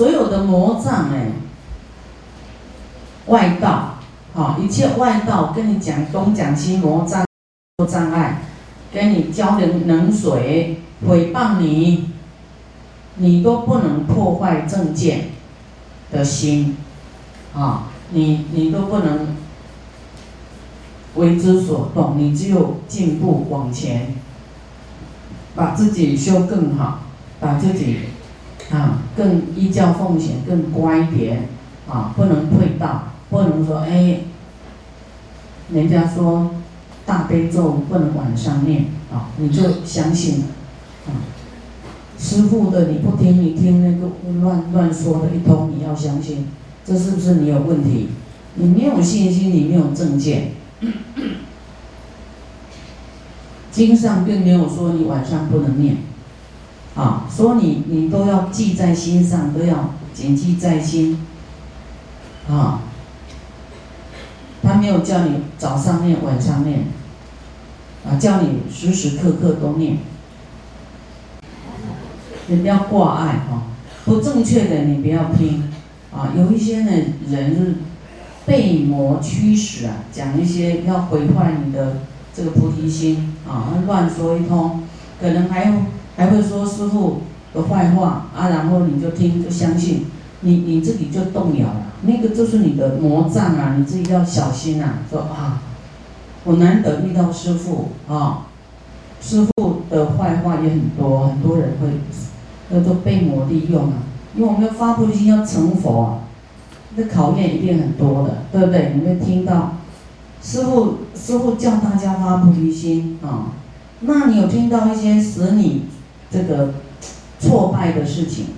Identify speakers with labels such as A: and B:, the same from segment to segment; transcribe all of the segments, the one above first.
A: 所有的魔障哎，外道，好，一切外道跟你讲东讲西魔障，障碍，跟你浇点冷水，诽谤你，你都不能破坏正见的心，啊，你你都不能为之所动，你只有进步往前，把自己修更好，把自己。啊，更依教奉行，更乖一点啊！不能退道，不能说哎，人家说大悲咒不能晚上念啊，你就相信了啊。师傅的你不听，你听那个乱乱说的一通，你要相信，这是不是你有问题？你没有信心，你没有正见。经上并没有说你晚上不能念。啊，说你你都要记在心上，都要谨记在心，啊，他没有叫你早上念晚上念，啊，叫你时时刻刻都念，你不要挂碍啊，不正确的你不要听，啊，有一些呢人是被魔驱使啊，讲一些要毁坏你的这个菩提心。啊，乱说一通，可能还有。还会说师傅的坏话啊，然后你就听就相信，你你自己就动摇了，那个就是你的魔障啊，你自己要小心啊。说啊，我难得遇到师傅啊，师傅的坏话也很多，很多人会，那都被魔利用啊。因为我们要发菩提心要成佛啊，那考验一定很多的，对不对？你会听到师傅师傅叫大家发菩提心啊，那你有听到一些使你。这个挫败的事情，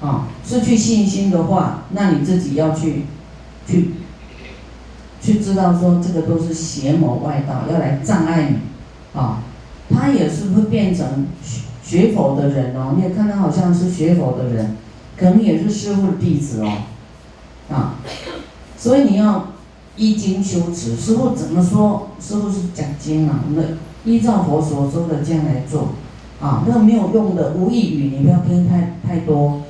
A: 啊，失去信心的话，那你自己要去，去，去知道说这个都是邪魔外道要来障碍你，啊，他也是会变成学学佛的人哦，你也看他好像是学佛的人，可能也是师傅的弟子哦，啊，所以你要依经修持，师傅怎么说，师傅是讲经啊，那依照佛所说的这样来做。啊，那个没有用的无意语，你不要听太太多，